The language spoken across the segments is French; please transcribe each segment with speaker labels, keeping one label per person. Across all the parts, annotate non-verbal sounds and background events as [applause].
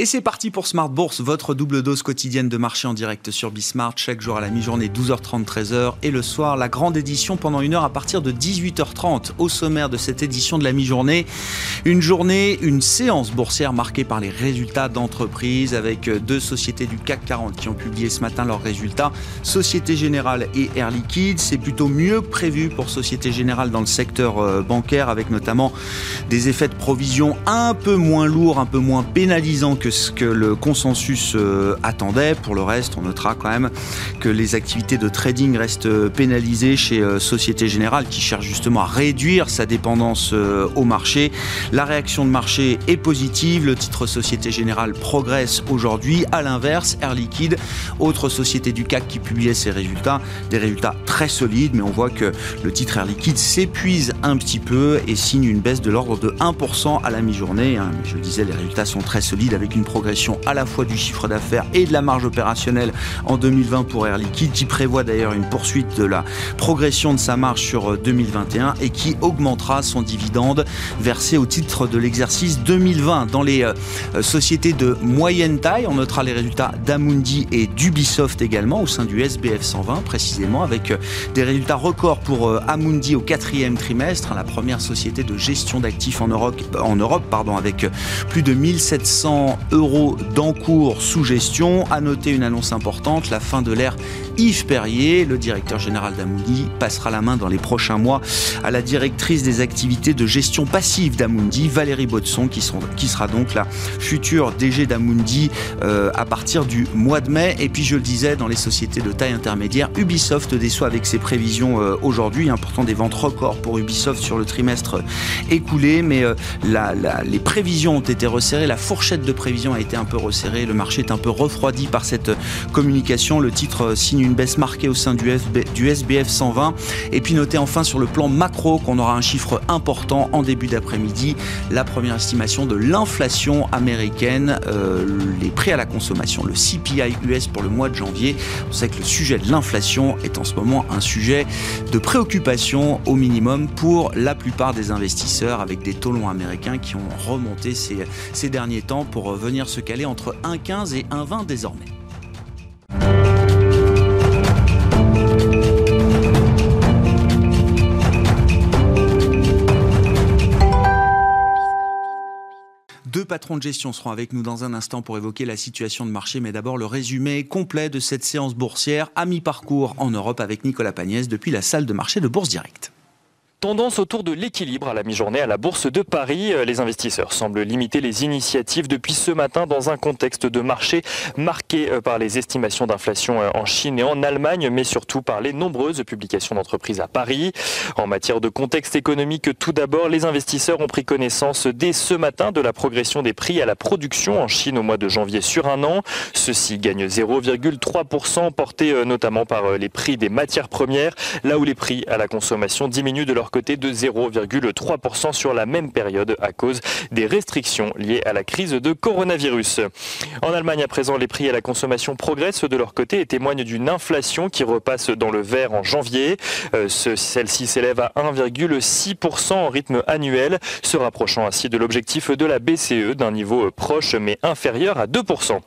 Speaker 1: Et c'est parti pour Smart Bourse, votre double dose quotidienne de marché en direct sur Bismart, chaque jour à la mi-journée 12h30, 13h et le soir la grande édition pendant une heure à partir de 18h30. Au sommaire de cette édition de la mi-journée, une journée, une séance boursière marquée par les résultats d'entreprise avec deux sociétés du CAC 40 qui ont publié ce matin leurs résultats, Société Générale et Air Liquide. C'est plutôt mieux prévu pour Société Générale dans le secteur euh, bancaire avec notamment des effets de provision un peu moins lourds, un peu moins pénalisants que ce que le consensus euh, attendait. Pour le reste, on notera quand même que les activités de trading restent euh, pénalisées chez euh, Société Générale qui cherche justement à réduire sa dépendance au marché. La réaction de marché est positive. Le titre Société Générale progresse aujourd'hui. À l'inverse, Air Liquide, autre société du CAC qui publiait ses résultats, des résultats très solides, mais on voit que le titre Air Liquide s'épuise un petit peu et signe une baisse de l'ordre de 1% à la mi-journée. Hein. Je le disais, les résultats sont très solides avec une progression à la fois du chiffre d'affaires et de la marge opérationnelle en 2020 pour Air Liquide, qui prévoit d'ailleurs une poursuite de la progression de sa marge sur 2021 euh, et qui augmentera son dividende versé au titre de l'exercice 2020. Dans les euh, euh, sociétés de moyenne taille, on notera les résultats d'Amundi et d'Ubisoft également au sein du SBF 120 précisément, avec des résultats records pour Amundi au quatrième trimestre, la première société de gestion d'actifs en Europe, pardon, avec plus de 1700 euros d'encours sous gestion. À noter une annonce importante, la fin de l'ère Yves Perrier, le directeur général d'Amundi, passera la main dans les prochains mois à la directrice des activités de gestion passive d'Amundi, Valérie Botson, qui, sera donc la future DG d'Amundi euh, à partir du mois de mai. Et puis je le disais, dans les sociétés de taille intermédiaire, Ubisoft déçoit avec ses prévisions euh, aujourd'hui. Pourtant des ventes records pour Ubisoft sur le trimestre écoulé, mais euh, les prévisions ont été resserrées, la fourchette de prévisions a été un peu resserrée, le marché est un peu refroidi par cette communication. Le titre signe une baisse marquée au sein du, SBF 120. Et puis notez enfin sur le plan macro qu'on aura un chiffre important en début d'après-midi, la première estimation de l'inflation américaine, euh, les prix à la consommation, le CPI US pour le mois de janvier. On sait que le sujet de l'inflation est en ce moment un sujet de préoccupation au minimum pour la plupart des investisseurs avec des taux longs américains qui ont remonté ces, ces derniers temps pour venir se caler entre 1,15 et 1,20 désormais. Deux patrons de gestion seront avec nous dans un instant pour évoquer la situation de marché, mais d'abord le résumé complet de cette séance boursière à mi-parcours en Europe avec Nicolas Pagnès depuis la salle de marché de Bourse Directe.
Speaker 2: Tendance autour de l'équilibre à la mi-journée à la Bourse de Paris. Euh, les investisseurs semblent limiter les initiatives depuis ce matin dans un contexte de marché marqué euh, par les estimations d'inflation euh, en Chine et en Allemagne, mais surtout par les nombreuses publications d'entreprises à Paris. En matière de contexte économique, tout d'abord, les investisseurs ont pris connaissance dès ce matin de la progression des prix à la production en Chine au mois de janvier sur un an. Ceux-ci gagnent 0,3%, portés notamment par les prix des matières premières, là où les prix à la consommation diminuent de leur côté de 0,3% sur la même période à cause des restrictions liées à la crise de coronavirus. En Allemagne, à présent, les prix à la consommation progressent de leur côté et témoignent d'une inflation qui repasse dans le vert en janvier. Euh, celle-ci s'élève à 1,6% en rythme annuel, se rapprochant ainsi de l'objectif de la BCE d'un niveau proche mais inférieur à 2%.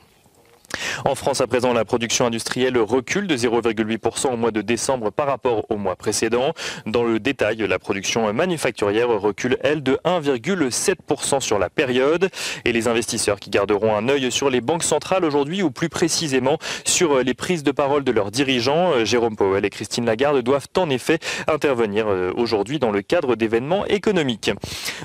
Speaker 2: En France, à présent, la production industrielle recule de 0,8% au mois de décembre par rapport au mois précédent. Dans le détail, la production manufacturière recule, elle, de 1,7% sur la période. Et les investisseurs qui garderont un œil sur les banques centrales aujourd'hui, ou plus précisément sur les prises de parole de leurs dirigeants, Jérôme Powell et Christine Lagarde doivent en effet intervenir euh, aujourd'hui dans le cadre d'événements économiques.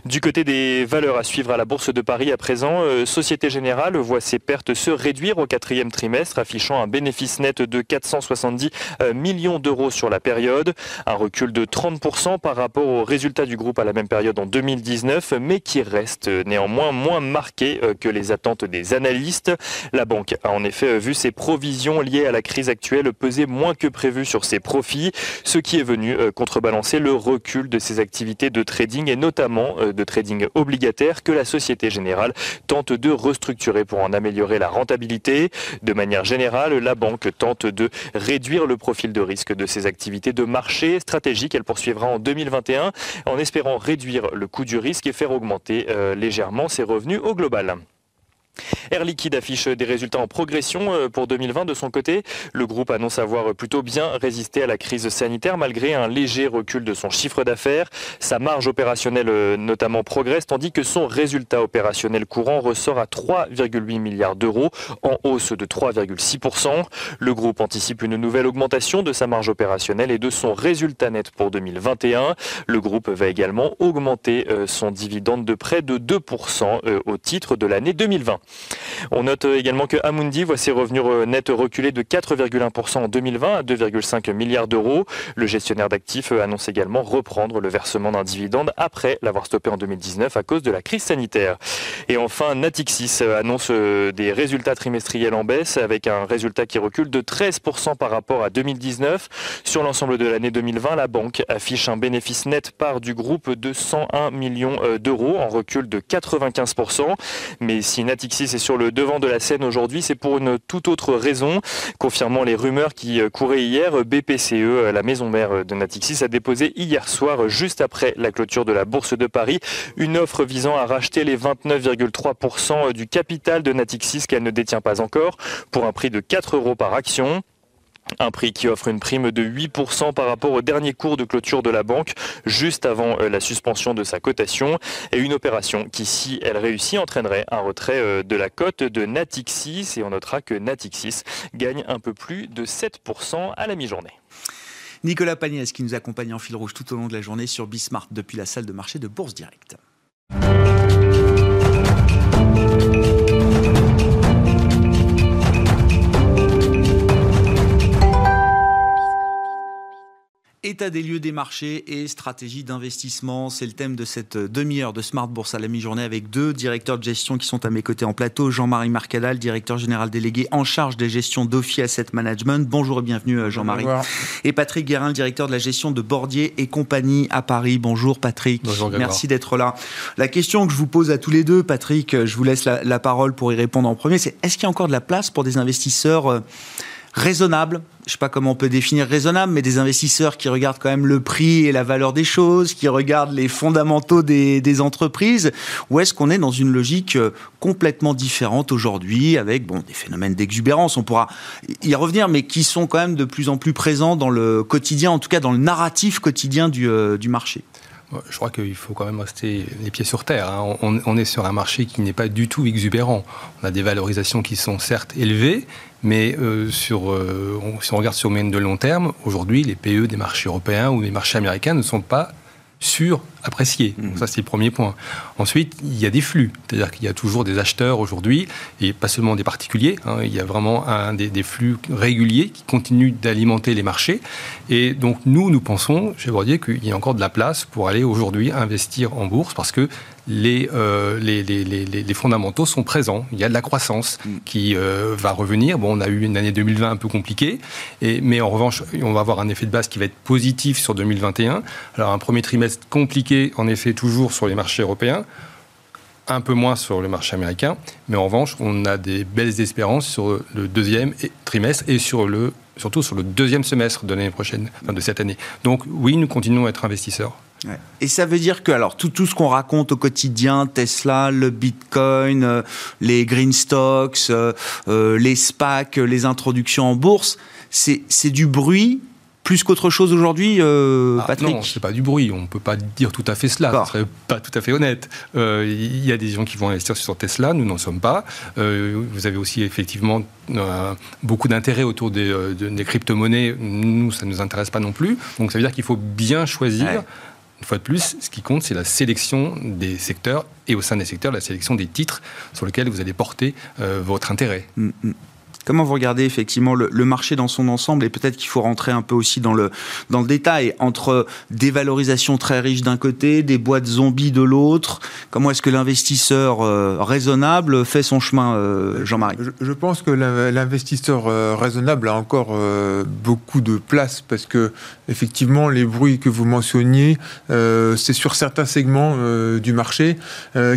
Speaker 2: Du côté des valeurs à suivre à la Bourse de Paris, à présent, euh, Société Générale voit ses pertes se réduire au quatrième trimestre, affichant un bénéfice net de 470 euh, millions d'euros sur la période, un recul de 30% par rapport aux résultats du groupe à la même période en 2019, mais qui reste néanmoins moins marqué euh, que les attentes des analystes. La banque a en effet vu ses provisions liées à la crise actuelle peser moins que prévu sur ses profits, ce qui est venu euh, contrebalancer le recul de ses activités de trading et notamment de trading obligataire que la Société Générale tente de restructurer pour en améliorer la rentabilité. De manière générale, la banque tente de réduire le profil de risque de ses activités de marché. Stratégie qu'elle poursuivra en 2021 en espérant réduire le coût du risque et faire augmenter euh, légèrement ses revenus au global. Air Liquide affiche des résultats en progression euh, pour 2020 de son côté. Le groupe annonce avoir plutôt bien résisté à la crise sanitaire malgré un léger recul de son chiffre d'affaires. Sa marge opérationnelle euh, notamment progresse tandis que son résultat opérationnel courant ressort à 3,8 milliards d'euros en hausse de 3,6%. Le groupe anticipe une nouvelle augmentation de sa marge opérationnelle et de son résultat net pour 2021. Le groupe va également augmenter euh, son dividende de près de 2% au titre de l'année 2020. On note également que Amundi voit ses revenus nets reculer de 4,1% en 2020 à 2,5 milliards d'euros. Le gestionnaire d'actifs annonce également reprendre le versement d'un dividende après l'avoir stoppé en 2019 à cause de la crise sanitaire. Et enfin, Natixis annonce des résultats trimestriels en baisse avec un résultat qui recule de 13% par rapport à 2019. Sur l'ensemble de l'année 2020, la banque affiche un bénéfice net part du groupe de 101 millions d'euros en recul de 95%. Mais si Natixis c'est sur le devant de la scène aujourd'hui, c'est pour une toute autre raison. Confirmant les rumeurs qui euh, couraient hier, BPCE, euh, la maison mère de Natixis, a déposé hier soir, juste après la clôture de la Bourse de Paris, une offre visant à racheter les 29,3% du capital de Natixis qu'elle ne détient pas encore, pour un prix de 4 euros par action. Un prix qui offre une prime de 8% par rapport au dernier cours de clôture de la banque, juste avant euh, la suspension de sa cotation, et une opération qui, si elle réussit, entraînerait un retrait euh, de la cote de Natixis, et on notera que Natixis gagne un peu plus de 7% à la mi-journée.
Speaker 1: Nicolas Pagnès qui nous accompagne en fil rouge tout au long de la journée sur Bismart depuis la salle de marché de Bourse Directe. État des lieux des marchés et stratégie d'investissement, c'est le thème de cette demi-heure de Smart Bourse à la mi-journée avec deux directeurs de gestion qui sont à mes côtés en plateau. Jean-Marie Marcadal, directeur général délégué en charge des gestions d'Ophi Asset Management. Bonjour et bienvenue euh, Jean-Marie. Et Patrick Guérin, directeur de la gestion de Bordier et compagnie à Paris. Bonjour Patrick.
Speaker 3: Bonjour
Speaker 1: Merci d'être là. La question que je vous pose à tous les deux, Patrick, je vous laisse la, la parole pour y répondre en premier, c'est est-ce qu'il y a encore de la place pour des investisseurs euh, raisonnable. Je sais pas comment on peut définir raisonnable, mais des investisseurs qui regardent quand même le prix et la valeur des choses, qui regardent les fondamentaux des, entreprises, ou est-ce qu'on est dans une logique euh, complètement différente aujourd'hui avec bon des phénomènes d'exubérance, on pourra y revenir, mais qui sont quand même de plus en plus présents dans le quotidien, en tout cas dans le narratif quotidien du, euh, du marché.
Speaker 3: Je crois qu'il faut quand même rester les pieds sur terre. Hein. On, est sur un marché qui n'est pas du tout exubérant. On a des valorisations qui sont certes élevées, mais euh, euh, si on regarde sur moyenne de long terme, aujourd'hui, les PE des marchés européens ou des marchés américains ne sont pas sur-apprécié. Mhm. Ça, c'est le premier point. Ensuite, il y a des flux. C'est-à-dire qu'il y a toujours des acheteurs aujourd'hui, et pas seulement des particuliers. Hein. il y a vraiment un, des, des, flux réguliers qui continuent d'alimenter les marchés. Et donc, nous, nous pensons, je vais dire qu'il y a encore de la place pour aller aujourd'hui investir en bourse parce que euh, les, les, les, les, fondamentaux sont présents. Il y a de la croissance mm. qui euh, va revenir. Bon, on a eu une année 2020 un peu compliquée, et, mais en revanche, on va avoir un effet de base qui va être positif sur 2021. Alors, un premier trimestre compliqué, en effet, toujours sur les marchés européens un peu moins sur le marché américain, mais en revanche, on a des belles espérances sur le deuxième trimestre et sur le, surtout sur le deuxième semestre de l'année prochaine, de cette année. Donc oui, nous continuons à être investisseurs.
Speaker 1: Et ça veut dire que alors tout, tout ce qu'on raconte au quotidien, Tesla, le Bitcoin, euh, les green stocks, euh, euh, les SPAC, les introductions en bourse, c'est du bruit plus qu'autre chose aujourd'hui, ah, Patrick
Speaker 3: Non, c'est pas du bruit. On peut pas dire tout à fait cela. Ce serait pas tout à fait honnête. Il y a des gens qui vont investir sur Tesla. Nous n'en sommes pas. vous avez aussi effectivement beaucoup d'intérêt autour des, des crypto-monnaies. Nous, ça ne nous intéresse pas non plus. Donc ça veut dire qu'il faut bien choisir. Une fois de plus, ce qui compte, c'est la sélection des secteurs et au sein des secteurs, la sélection des titres sur lesquels vous allez porter euh, votre intérêt. Mm,
Speaker 1: mm. Comment vous regardez effectivement le, marché dans son ensemble et peut-être qu'il faut rentrer un peu aussi dans le, dans le détail entre des valorisations très riches d'un côté, des boîtes zombies de l'autre? Comment est-ce que l'investisseur euh, raisonnable fait son chemin, euh, Jean-Marie?
Speaker 4: Je, pense que l'investisseur euh, raisonnable a encore beaucoup de place parce que effectivement les bruits que vous mentionniez, c'est sur certains segments du marché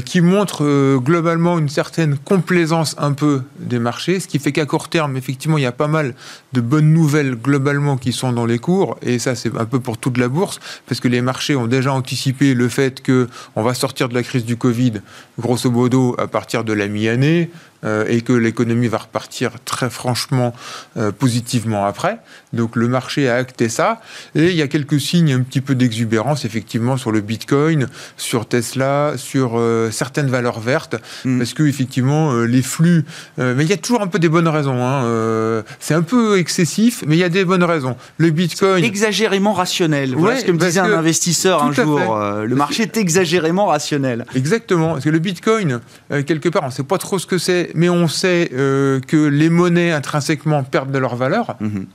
Speaker 4: qui montrent globalement une certaine complaisance un peu des marchés, ce qui fait qu'à terme, effectivement, il y a pas mal de bonnes nouvelles globalement qui sont dans les cours, et ça c'est un peu pour toute la bourse, parce que les marchés ont déjà anticipé le fait que on va sortir de la crise du Covid, grosso modo, à partir de la mi-année, euh, et que l'économie va repartir très franchement euh, positivement après. Donc le marché a acté ça. Et il y a quelques signes un petit peu d'exubérance, effectivement, sur le Bitcoin, sur Tesla, sur euh, certaines valeurs vertes, mm. parce que effectivement, les flux... mais il y a toujours un peu des bonnes raisons. Hein, c'est un peu excessif, mais il y a des bonnes raisons. Le Bitcoin...
Speaker 1: Exagérément rationnel. Voilà ce que me disait un investisseur un jour. le marché est exagérément rationnel.
Speaker 4: Exactement. Parce que le Bitcoin, quelque part, on ne sait pas trop ce que c'est mais on sait euh, que les monnaies intrinsèquement perdent de leur valeur. Mhm.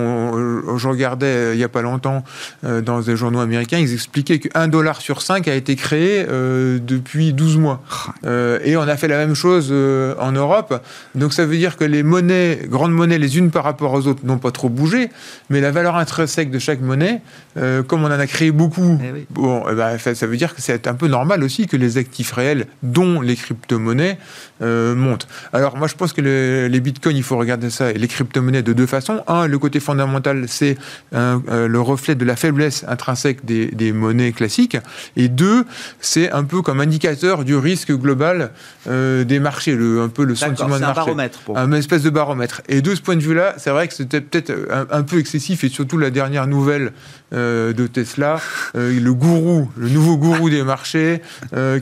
Speaker 4: Euh, je regardais euh, il n'y a pas longtemps dans des journaux américains, ils expliquaient qu'un dollar sur cinq a été créé depuis 12 mois. et on a fait la même chose en Europe. Donc ça veut dire que les monnaies, grandes monnaies, les unes par rapport aux autres, n'ont pas trop bougé, mais la valeur intrinsèque de chaque monnaie, comme on en a créé beaucoup, eh bon, eh ben, ça, veut dire que c'est un peu normal aussi que les actifs réels, dont les crypto-monnaies, montent. Alors moi je pense que les bitcoins, il faut regarder ça et les crypto-monnaies de deux façons. Un, le côté c'est euh, le reflet de la faiblesse intrinsèque des, monnaies classiques. Et deux, c'est un peu comme indicateur du risque global euh, des marchés, le, un peu le sentiment de marché.
Speaker 1: un baromètre. Pour
Speaker 4: un espèce de baromètre. Et de ce point de vue-là, c'est vrai que c'était peut-être un, peu excessif et surtout la dernière nouvelle euh, de Tesla, le gourou, le nouveau gourou des marchés,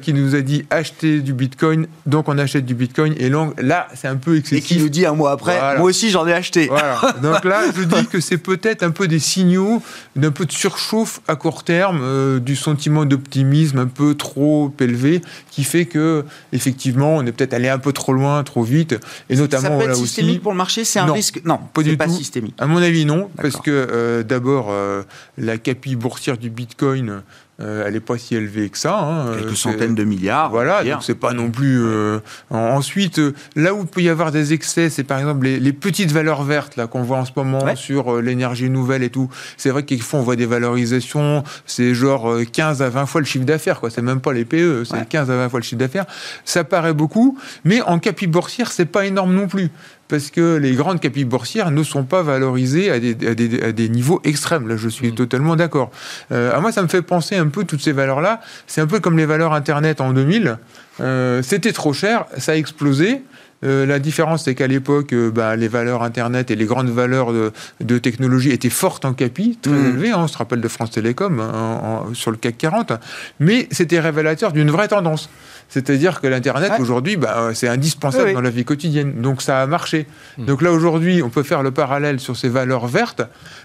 Speaker 4: qui nous a dit acheter du bitcoin, donc on achète du bitcoin. Et là, c'est un peu excessif.
Speaker 1: Et qui nous dit un mois après, moi aussi j'en ai acheté. [laughs]
Speaker 4: Donc là, je dis que c'est peut-être un peu des signaux d'un peu de surchauffe à court terme, euh, du sentiment d'optimisme un peu trop élevé, qui fait que effectivement, on est peut-être allé un peu trop loin, trop vite, et notamment ça
Speaker 1: peut être systémique pour le marché, c'est un risque. Non, pas du pas systémique.
Speaker 4: À mon avis, non, parce que euh, d'abord, euh, la capille boursière du Bitcoin euh, elle n'est pas si élevée que ça.
Speaker 1: Hein. Quelques centaines de milliards.
Speaker 4: Voilà, donc c'est pas non plus. Euh, ensuite, euh, là où il peut y avoir des excès, c'est par exemple les, petites valeurs vertes là qu'on voit en ce moment sur l'énergie nouvelle et tout. C'est vrai qu'il on voit des valorisations, c'est genre 15 à 20 fois le chiffre d'affaires, quoi. C'est même pas les PE, c'est 15 à 20 fois le chiffre d'affaires. Ça paraît beaucoup, mais en capi boursière, c'est pas énorme non plus parce que les grandes capitales boursières ne sont pas valorisées à des, niveaux extrêmes. Là, je suis mmh. totalement d'accord. Euh, à moi, ça me fait penser un peu toutes ces valeurs-là. C'est un peu comme les valeurs Internet en 2000. Euh, c'était trop cher, ça a explosé. Euh, la différence, c'est qu'à l'époque, bah, les valeurs Internet et les grandes valeurs de, technologie étaient fortes en capi, très mmh. élevées. Hein. on se rappelle de France Télécom hein, sur le CAC 40. Mais c'était révélateur d'une vraie tendance. C'est-à-dire que l'Internet, aujourd'hui, bah, c'est indispensable dans la vie quotidienne. Donc ça a marché. Hmm. Donc là, aujourd'hui, on peut faire le parallèle sur ces valeurs vertes,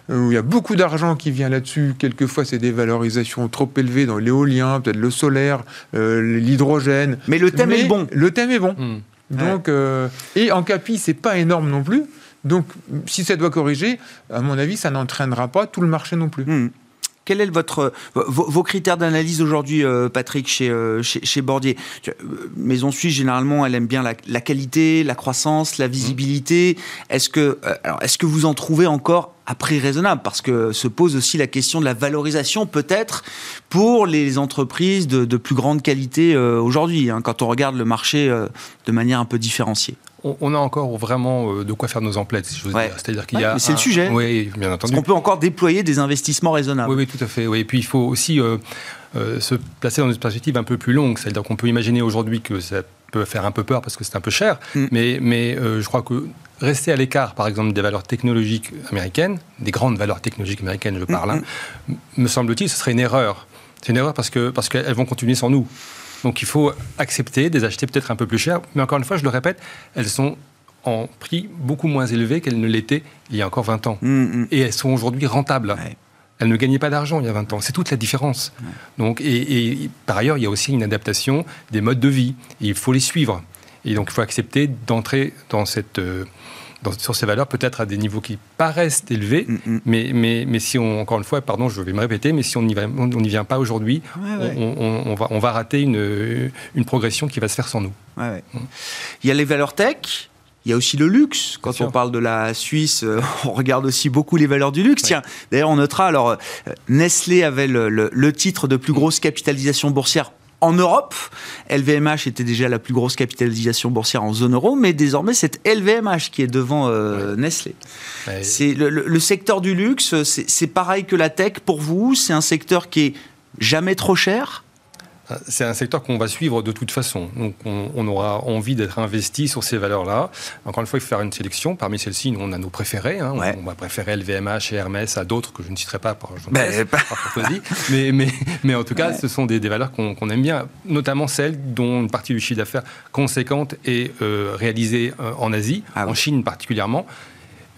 Speaker 4: euh, où il y a beaucoup d'argent qui vient là-dessus. Quelquefois, c'est des valorisations trop élevées dans l'éolien, peut-être le solaire, euh, l'hydrogène.
Speaker 1: Mais le thème est bon.
Speaker 4: Le thème est bon. Hmm. Donc, euh, et en capi, c'est pas énorme non plus. Donc, si ça doit corriger, à mon avis, ça n'entraînera pas tout le marché non plus. Hmm.
Speaker 1: Quel est votre, vos, critères d'analyse aujourd'hui, euh, Patrick, chez, euh, chez, Bordier? Euh, Maison Suisse, généralement, elle aime bien la, qualité, la croissance, la visibilité. Est-ce que vous en trouvez encore à prix raisonnable Parce que se pose aussi la question de la valorisation, peut-être, pour les entreprises de, plus grande qualité aujourd'hui, hein, quand on regarde le marché de manière un peu différenciée
Speaker 3: on, a encore vraiment euh, de quoi faire nos emplettes, si je veux dire.
Speaker 1: C'est-à-dire qu'il y a. c'est le sujet.
Speaker 3: Oui, bien entendu.
Speaker 1: Parce qu'on peut encore déployer des investissements raisonnables.
Speaker 3: Oui, oui, tout à fait. Oui. Et puis il faut aussi euh, euh, se placer dans une perspective un peu plus longue. C'est-à-dire qu'on peut imaginer aujourd'hui que ça peut faire un peu peur parce que c'est un peu cher, mm. mais, mais je crois que rester à l'écart, par exemple, des valeurs technologiques américaines, des grandes valeurs technologiques américaines, je parle, mm, hein, mm. me semble-t-il, ce serait une erreur. C'est une erreur parce que parce qu'elles vont continuer sans nous. Donc il faut accepter de les acheter peut-être un peu plus cher. Mais encore une fois, je le répète, elles sont en prix beaucoup moins élevé qu'elles ne l'étaient il y a encore 20 ans. Mm, mm. Et elles sont aujourd'hui rentables. Elles ne gagnaient pas d'argent il y a 20 ans. C'est toute la différence. Donc, et, par ailleurs, il y a aussi une adaptation des modes de vie. il faut les suivre. Et donc, il faut accepter d'entrer dans cette... Euh, sur ces valeurs peut-être à des niveaux qui paraissent élevés, mm, mm. mais, mais, mais si on, encore une fois, pardon, je vais me répéter, mais si on n'y on, vient pas aujourd'hui, on, va, on va rater une, une progression qui va se faire sans nous.
Speaker 1: Il y a les valeurs tech, il y a aussi le luxe. Quand on parle de la Suisse, euh, [laughs] on regarde aussi beaucoup les valeurs du luxe. Tiens, d'ailleurs, on notera, alors, euh, Nestlé avait le, le, titre de plus grosse capitalisation boursière en Europe. LVMH était déjà la plus grosse capitalisation boursière en zone euro, mais désormais c'est LVMH qui est devant euh, Nestlé. C'est le, secteur du luxe, c'est pareil que la tech pour vous. C'est un secteur qui est jamais trop cher.
Speaker 3: C'est un secteur qu'on va suivre de toute façon. Donc, on, aura envie d'être investi sur ces valeurs-là. Encore une fois, il faut faire une sélection. Parmi celles-ci, nous, on a nos préférés. Hein. On, va préférer LVMH et Hermès à d'autres que je ne citerai pas par, ben, mais, mais, mais, en tout cas, ce sont des, valeurs qu'on aime bien, notamment celles dont une partie du chiffre d'affaires conséquente est euh, réalisée euh, en Asie, ah en Chine particulièrement.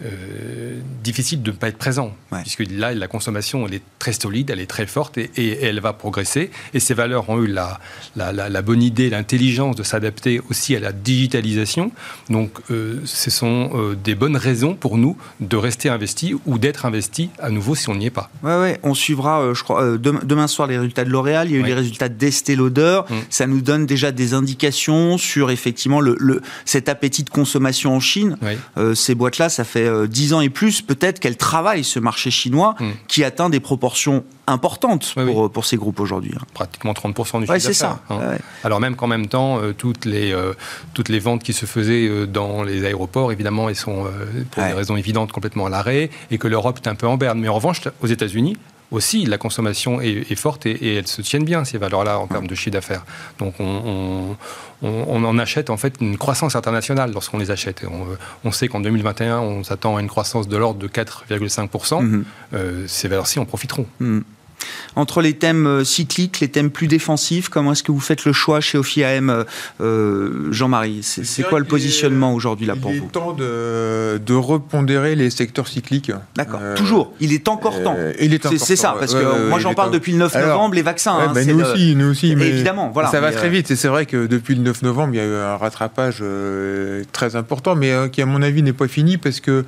Speaker 3: Euh, difficile de ne pas être présent, puisque là, la consommation, elle est très solide, elle est très forte et, elle va progresser. Et ces valeurs ont eu la, la, bonne idée, l'intelligence de s'adapter aussi à la digitalisation. Donc, euh, ce sont euh, des bonnes raisons pour nous de rester investis ou d'être investis à nouveau si on n'y est pas.
Speaker 1: Ouais, ouais. On suivra, je crois, demain soir les résultats de L'Oréal. Il y a eu les résultats d'Estée Lauder. Mm. Ça nous donne déjà des indications sur effectivement le, cet appétit de consommation en Chine. ces boîtes-là, ça fait 10 euh, ans et plus, peut-être qu'elle travaille ce marché chinois hmm. qui atteint des proportions importantes pour, pour, ces groupes aujourd'hui.
Speaker 3: Hein. Pratiquement 30% du chiffre
Speaker 1: c'est ça.
Speaker 3: Hein. Alors même qu'en même temps, euh, toutes, les, euh, toutes les ventes qui se faisaient dans les aéroports, évidemment, elles sont, pour des raisons évidentes, complètement à l'arrêt, et que l'Europe est un peu en berne. Mais en revanche, aux États-Unis, aussi, la consommation est, forte et, elles se tiennent bien, ces valeurs-là, en termes de chiffre d'affaires. Donc, on, en achète en fait une croissance internationale lorsqu'on les achète. On, sait qu'en 2021, on s'attend à une croissance de l'ordre de 4,5%. Mm-hmm. Euh, ces valeurs-ci en profiteront.
Speaker 1: Mm entre les thèmes euh, cycliques, les thèmes plus défensifs Comment est-ce que vous faites le choix chez OFIAM, euh, euh, Jean-Marie C'est quoi le positionnement aujourd'hui là pour vous
Speaker 4: Il est temps de, de, repondérer les secteurs cycliques.
Speaker 1: D'accord, toujours. Il est encore temps.
Speaker 4: il est
Speaker 1: C'est ça, parce que moi j'en parle depuis le 9 novembre, les vaccins.
Speaker 4: Hein, bah, nous, aussi, nous aussi,
Speaker 1: mais évidemment, voilà.
Speaker 4: Ça va très vite. Et c'est vrai que depuis le 9 novembre, il y a eu un rattrapage très important, mais qui à mon avis n'est pas fini parce que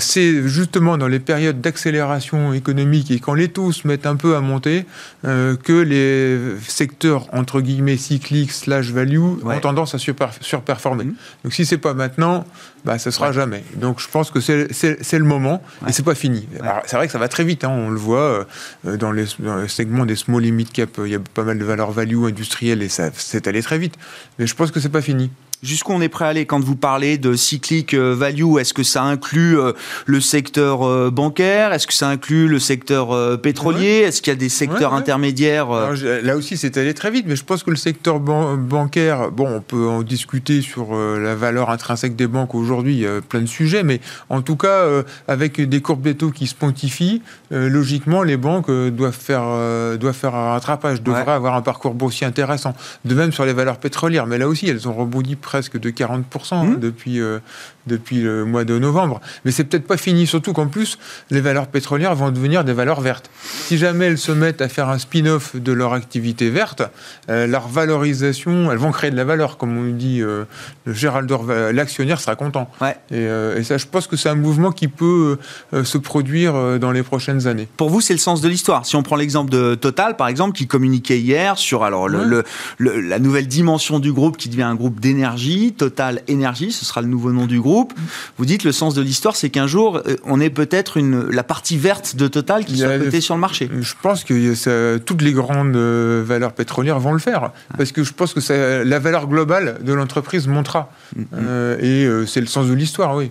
Speaker 4: c'est justement dans les périodes d'accélération économique et quand les taux se mettent un peu à monter euh, que les secteurs entre guillemets cycliques slash value ont tendance à surperformer. Mmh. Donc si c'est pas maintenant, bah, ça sera jamais. Donc je pense que c'est le moment et c'est pas fini. C'est vrai que ça va très vite, hein, on le voit euh, dans, les, segments des small limit cap, il y a pas mal de valeurs value industrielles et ça c'est allé très vite. Mais je pense que c'est pas fini.
Speaker 1: Jusqu'où on est prêt à aller quand vous parlez de cyclique euh, value? Est-ce que ça inclut euh, le secteur euh, bancaire? Est-ce que ça inclut le secteur pétrolier? Est-ce qu'il y a des secteurs intermédiaires
Speaker 4: Là aussi, c'est allé très vite, mais je pense que le secteur bancaire, bon, on peut en discuter sur la valeur intrinsèque des banques aujourd'hui, il y a plein de sujets, mais en tout cas, avec des courbes d'étau qui se pontifient, logiquement, les banques doivent faire, doivent faire un rattrapage, devraient avoir un parcours boursier intéressant. De même sur les valeurs pétrolières, mais là aussi, elles ont rebondi presque de 40% hein, mmh. depuis, euh, depuis le mois de novembre. Mais c'est peut-être pas fini, surtout qu'en plus, les valeurs pétrolières vont devenir des valeurs vertes. Si jamais elles se mettent à faire un spin-off de leur activité verte, euh, leur valorisation, elles vont créer de la valeur, comme on dit euh, Gérald l'actionnaire sera content. Et, ça, je pense que c'est un mouvement qui peut se produire dans les prochaines années.
Speaker 1: Pour vous, c'est le sens de l'histoire. Si on prend l'exemple de Total, par exemple, qui communiquait hier sur alors le, la nouvelle dimension du groupe qui devient un groupe d'énergie Total Énergie, ce sera le nouveau nom du groupe. Vous dites le sens de l'histoire, c'est qu'un jour, euh, on est peut-être la partie verte de Total qui soit cotée sur le marché.
Speaker 4: Je pense que toutes les grandes euh, valeurs pétrolières vont le faire, parce que je pense que la valeur globale de l'entreprise montera. Mm, mm. Euh, et c'est le sens de l'histoire, oui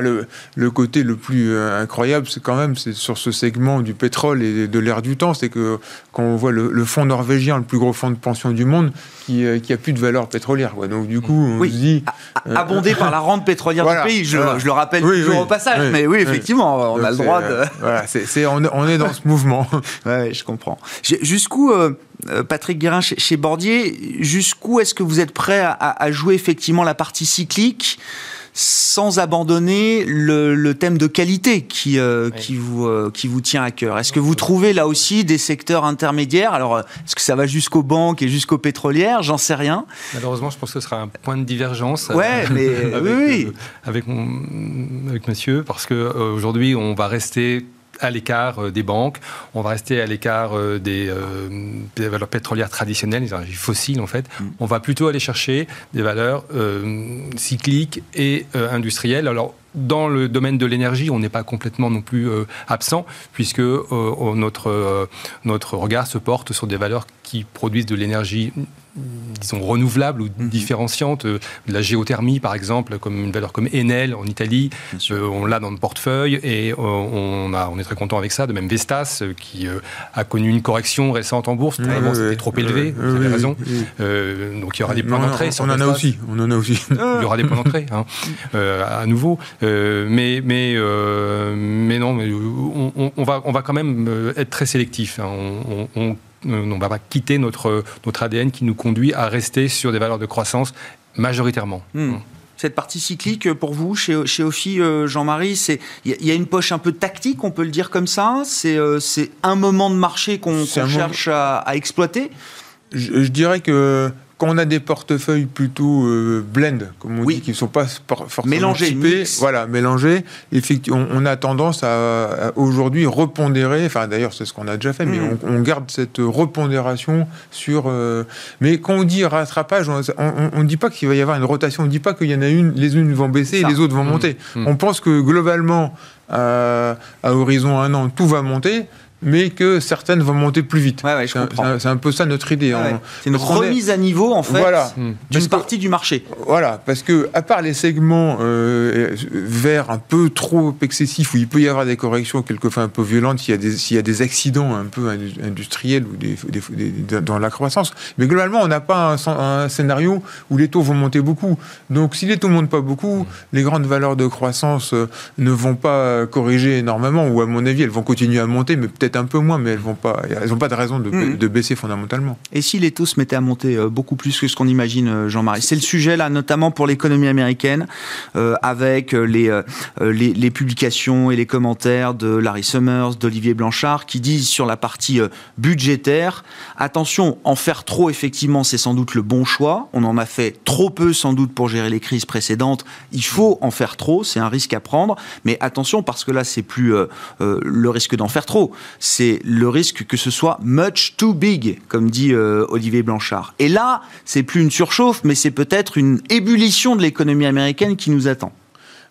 Speaker 4: le, le, côté le plus euh, incroyable, c'est quand même c'est sur ce segment du pétrole et de l'air du temps, c'est que quand on voit le, fonds norvégien, le plus gros fonds de pension du monde, qui, euh, qui a plus de valeur pétrolière. Quoi. Donc du coup, on se dit
Speaker 1: euh, abondé par la rente pétrolière du pays. Je, je le rappelle toujours au passage, mais oui, effectivement, on a le droit de.
Speaker 4: voilà, c'est, on, on, est dans ce [laughs] mouvement.
Speaker 1: ouais, je comprends. Jusqu'où Patrick Guérin chez, Bordier, jusqu'où est-ce que vous êtes prêt à, à jouer effectivement la partie cyclique sans abandonner le, thème de qualité qui, euh, qui, vous, euh, qui vous tient à cœur. Est-ce que vous trouvez là aussi des secteurs intermédiaires? Alors, est-ce que ça va jusqu'aux banques et jusqu'aux pétrolières? J'en sais rien.
Speaker 3: Malheureusement, je pense que ce sera un point de divergence
Speaker 1: ouais, mais, [laughs] avec, oui,
Speaker 3: avec, avec monsieur, parce qu'aujourd'hui, on va rester à l'écart euh, des banques, on va rester à l'écart euh, des, euh, des, valeurs pétrolières traditionnelles, des énergies fossiles en fait. Mm. On va plutôt aller chercher des valeurs cycliques et industrielles. Alors dans le domaine de l'énergie, on n'est pas complètement non plus absent, puisque notre, notre regard se porte sur des valeurs qui produisent de l'énergie disons, renouvelable ou mhm. différenciante, euh, de la géothermie par exemple, comme une valeur comme Enel en Italie, euh, on l'a dans le portefeuille et euh, on, a, on est très content avec ça. De même Vestas qui a connu une correction récente en bourse, Vraiment, c'était trop élevé, vous avez raison. donc il y aura des points d'entrée.
Speaker 4: On, en a aussi, on en a aussi. [laughs]
Speaker 3: il y aura des points d'entrée, hein, à nouveau. mais, mais, mais non, mais on, va, on va quand même être très sélectif. Hein. on on ne va pas quitter notre, notre ADN qui nous conduit à rester sur des valeurs de croissance majoritairement.
Speaker 1: Hmm. cette partie cyclique pour vous chez, chez Ophi, euh, Jean-Marie, il y, a une poche un peu tactique, on peut le dire comme ça? C'est euh, un moment de marché qu'on cherche à, exploiter?
Speaker 4: je, dirais que quand on a des portefeuilles plutôt euh, blend, comme on dit, qui ne sont pas forcément
Speaker 1: mélangés,
Speaker 4: typés, voilà, mélangés, effectivement, on, a tendance à, aujourd'hui repondérer, enfin d'ailleurs c'est ce qu'on a déjà fait, mais mm. on, garde cette repondération sur... Euh, mais quand on dit rattrapage, on ne dit pas qu'il va y avoir une rotation, on ne dit pas qu'il y en a une, les unes vont baisser et les autres vont mm. monter. Mm. On pense que globalement, à horizon un an, tout va monter mais que certaines vont monter plus vite. c'est un, peu ça notre idée.
Speaker 1: Hein. c'est une remise à niveau en fait voilà. D'une partie du marché.
Speaker 4: Voilà, parce que à part les segments euh, verts un peu trop excessifs où il peut y avoir des corrections quelquefois un peu violentes s'il y a des, s'il y a des accidents un peu industriels ou des, dans la croissance, mais globalement on n'a pas un, scénario où les taux vont monter beaucoup. Donc si les taux montent pas beaucoup, hmm. les grandes valeurs de croissance euh, ne vont pas corriger énormément ou à mon avis elles vont continuer à monter, mais peut-être un peu moins, mais elles n'ont pas, elles pas de raison mm. de, baisser fondamentalement.
Speaker 1: Et si les taux se mettaient à monter euh, beaucoup plus que ce qu'on imagine, euh, Jean-Marie? C'est le sujet, là, notamment pour l'économie américaine, euh, avec les, les, publications et les commentaires de Larry Summers, d'Olivier Blanchard, qui disent sur la partie budgétaire, attention, en faire trop, effectivement, c'est sans doute le bon choix. On en a fait trop peu, sans doute, pour gérer les crises précédentes. Il faut en faire trop, c'est un risque à prendre. Mais attention, parce que là, c'est plus le risque d'en faire trop c'est le risque que ce soit much too big, comme dit euh, Olivier Blanchard. Et là, c'est plus une surchauffe, mais c'est peut-être une ébullition de l'économie américaine qui nous attend.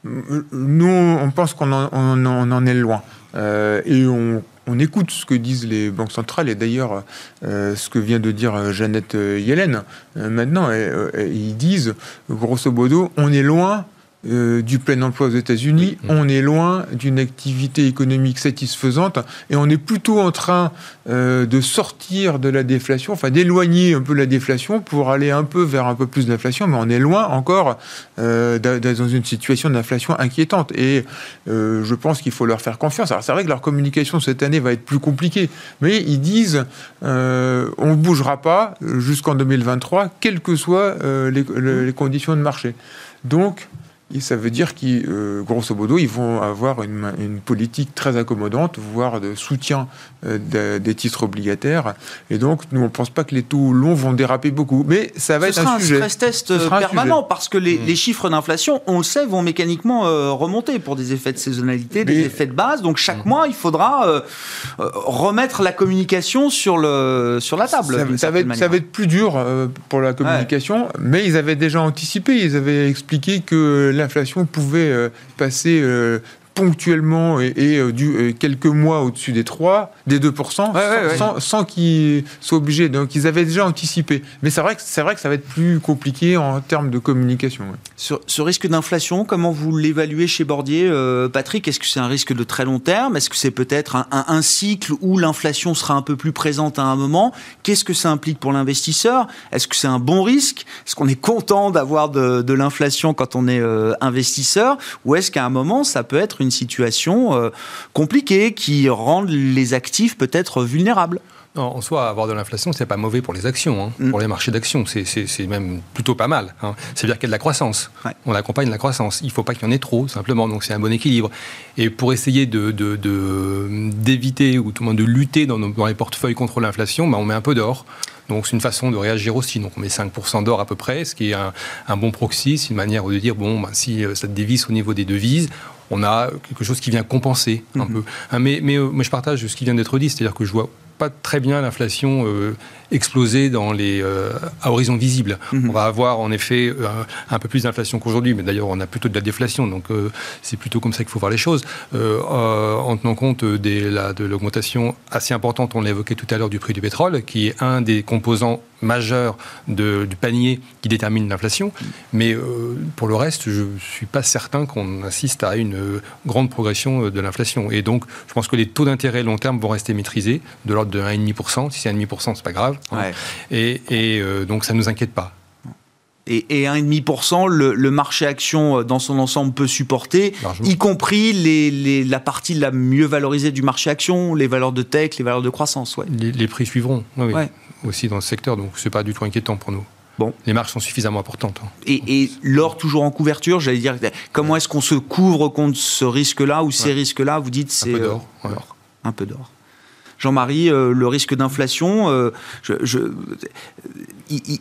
Speaker 4: Nous, on pense qu'on en, est loin. Euh, et on, écoute ce que disent les banques centrales et d'ailleurs euh, ce que vient de dire Jeannette Yellen. maintenant, ils disent, grosso modo, on est loin euh, du plein emploi aux États-Unis, on est loin d'une activité économique satisfaisante et on est plutôt en train euh, de sortir de la déflation, enfin d'éloigner un peu la déflation pour aller un peu vers un peu plus d'inflation, mais on est loin encore euh, dans une situation d'inflation inquiétante. Et je pense qu'il faut leur faire confiance. Alors c'est vrai que leur communication cette année va être plus compliquée, mais ils disent on ne bougera pas jusqu'en 2023, quelles que soient les, les conditions de marché. Donc, et ça veut dire qu'ils, euh, grosso modo, ils vont avoir une, une, politique très accommodante, voire de soutien euh, des titres obligataires. Et donc, nous, on ne pense pas que les taux longs vont déraper beaucoup. Mais ça va
Speaker 1: être
Speaker 4: un,
Speaker 1: sujet. stress test euh, permanent, parce que les, mm. les chiffres d'inflation, on le sait, vont mécaniquement remonter pour des effets de saisonnalité, des effets de base. Donc, chaque mm. mois, il faudra remettre la communication sur, le, sur la table.
Speaker 4: Ça, ça va, être, ça va être plus dur pour la communication, mais ils avaient déjà anticipé. Ils avaient expliqué que l'inflation pouvait euh, passer euh, ponctuellement et, euh, du, quelques mois au-dessus des 3, des 2%, sans, qu'ils soient obligés. Donc ils avaient déjà anticipé. Mais c'est vrai, que, c'est vrai que ça va être plus compliqué en termes de communication.
Speaker 1: Sur ce risque d'inflation, comment vous l'évaluez chez Bordier, Patrick? Est-ce que c'est un risque de très long terme? Est-ce que c'est peut-être un, un, cycle où l'inflation sera un peu plus présente à un moment? Qu'est-ce que ça implique pour l'investisseur? Est-ce que c'est un bon risque? Est-ce qu'on est content d'avoir de, de l'inflation quand on est investisseur? Ou est-ce qu'à un moment, ça peut être une une situation euh, compliquée qui rend les actifs peut-être vulnérables.
Speaker 3: en soi, avoir de l'inflation, c'est pas mauvais pour les actions, hein. mm. pour les marchés d'actions. C'est même plutôt pas mal. Hein. C'est-à-dire qu'il y a de la croissance. On accompagne la croissance. Il ne faut pas qu'il y en ait trop, simplement. Donc c'est un bon équilibre. Et pour essayer d'éviter de, ou tout le monde de lutter dans, nos, dans les portefeuilles contre l'inflation, bah, on met un peu d'or. Donc c'est une façon de réagir aussi. Donc on met 5% d'or à peu près, ce qui est un, bon proxy. C'est une manière de dire, bon, bah, si euh, ça dévisse au niveau des devises, on a quelque chose qui vient compenser un mm-hmm. peu. Hein, mais, mais, euh, je partage ce qui vient d'être dit, c'est-à-dire que je vois pas très bien l'inflation euh, exploser dans les, euh, à horizon visible. Mhm. On va avoir en effet euh, un peu plus d'inflation qu'aujourd'hui, mais d'ailleurs on a plutôt de la déflation, donc c'est plutôt comme ça qu'il faut voir les choses. en tenant compte des, la, de l'augmentation assez importante, on l'a évoqué tout à l'heure, du prix du pétrole, qui est un des composants majeur de, du panier qui détermine l'inflation. Mais euh, pour le reste, je ne suis pas certain qu'on assiste à une euh, grande progression euh, de l'inflation. Et donc, je pense que les taux d'intérêt long terme vont rester maîtrisés, de l'ordre de 1,5%. Si c'est 1,5%, c'est pas grave. Et, et donc, ça ne nous inquiète pas
Speaker 1: et, et 1,5%, le, le, marché action dans son ensemble peut supporter, y compris les, les, la partie la mieux valorisée du marché action, les valeurs de tech, les valeurs de croissance. Ouais.
Speaker 3: Les, prix suivront. Oui, oui aussi dans le secteur, donc c'est pas du tout inquiétant pour nous. Bon. Les marges sont suffisamment importantes. Hein.
Speaker 1: Et, l'or toujours en couverture, j'allais dire, comment est-ce qu'on se couvre contre ce risque-là ou ces risques-là Vous dites c'est
Speaker 3: un peu d'or.
Speaker 1: Euh, un peu d'or. Jean-Marie, euh, le risque d'inflation, euh,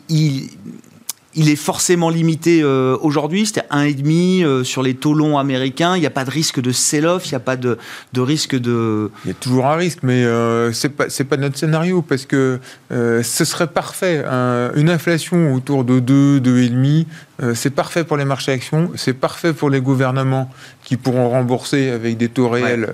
Speaker 1: il, est forcément limité euh, aujourd'hui, c'était 1,5 euh, sur les taux longs américains. Il n'y a pas de risque de sell-off, il n'y a pas de, risque de.
Speaker 4: Il y a toujours un risque, mais ce n'est pas, notre scénario parce que ce serait parfait. une inflation autour de 2, 2,5, c'est parfait pour les marchés actions, c'est parfait pour les gouvernements qui pourront rembourser avec des taux réels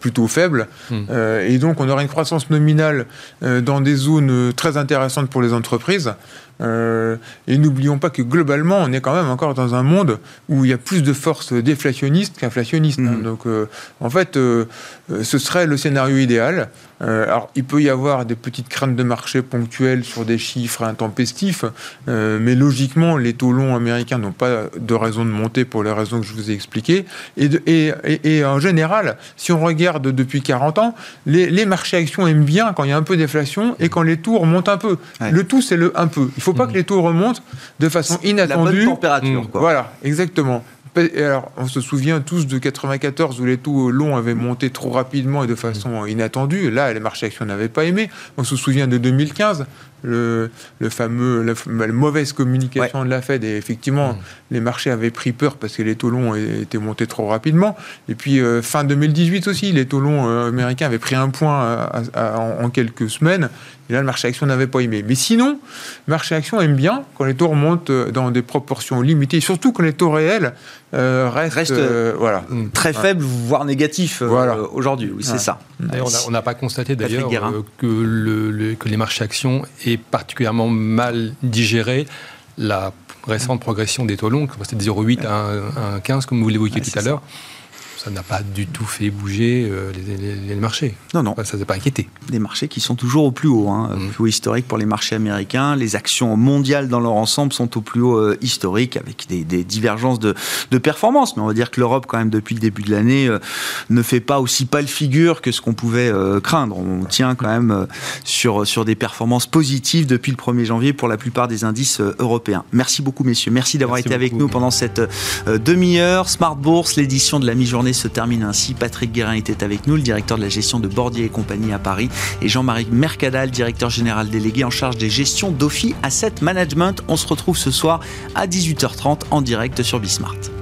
Speaker 4: plutôt faibles. Hmm. et donc, on aura une croissance nominale dans des zones très intéressantes pour les entreprises. Euh, et n'oublions pas que globalement, on est quand même encore dans un monde où il y a plus de forces déflationnistes qu'inflationnistes. Hein. Mm. Donc, euh, en fait, euh, ce serait le scénario idéal. Alors, il peut y avoir des petites craintes de marché ponctuelles sur des chiffres intempestifs, mais logiquement, les taux longs américains n'ont pas de raison de monter pour les raisons que je vous ai expliquées. Et, et, et, en général, si on regarde depuis 40 ans, les, les, marchés actions aiment bien quand il y a un peu d'inflation et quand les taux remontent un peu. Le tout, c'est le un peu. Il faut faut pas que les taux remontent de façon inattendue.
Speaker 1: La bonne température, quoi.
Speaker 4: Voilà, exactement. Alors, on se souvient tous de 94 où les taux longs avaient monté trop rapidement et de façon inattendue. Là, les marchés actions n'avaient pas aimé. On se souvient de 2015 le, fameux, la, mauvaise communication de la Fed. Et effectivement, mm. les marchés avaient pris peur parce que les taux longs étaient montés trop rapidement. Et puis, euh, fin 2018 aussi, les taux longs euh, américains avaient pris un point en, quelques semaines. Et là, le marché action n'avait pas aimé. Mais sinon, le marché action aime bien quand les taux remontent euh, dans des proportions limitées, surtout quand les taux réels restent, voilà.
Speaker 1: Très faibles, voire négatifs aujourd'hui. Oui, c'est ça.
Speaker 3: on n'a pas constaté d'ailleurs que, le, que les marchés actions particulièrement mal digéré la récente progression des taux longs, c'était de 0,8 à 1,15 comme vous l'évoquiez tout à l'heure ça n'a pas du tout fait bouger euh, les, marchés.
Speaker 1: Non, non.
Speaker 3: ça ne s'est pas inquiété.
Speaker 1: Les marchés qui sont toujours au plus haut, hein, mm. plus haut historique pour les marchés américains. Les actions mondiales dans leur ensemble sont au plus haut euh, historique avec des, divergences de, performance. Mais on va dire que l'Europe, quand même, depuis le début de l'année, euh, ne fait pas aussi pâle figure que ce qu'on pouvait craindre. On tient quand même sur, sur des performances positives depuis le 1er janvier pour la plupart des indices européens. Merci beaucoup, messieurs. Merci d'avoir été avec nous pendant cette demi-heure. Smart Bourse, l'édition de la mi-journée se termine ainsi. Patrick Guérin était avec nous, le directeur de la gestion de Bordier et compagnie à Paris, et Jean-Marie Mercadal, directeur général délégué en charge des gestions d'Ophi Asset Management. On se retrouve ce soir à 18h30 en direct sur Bismart.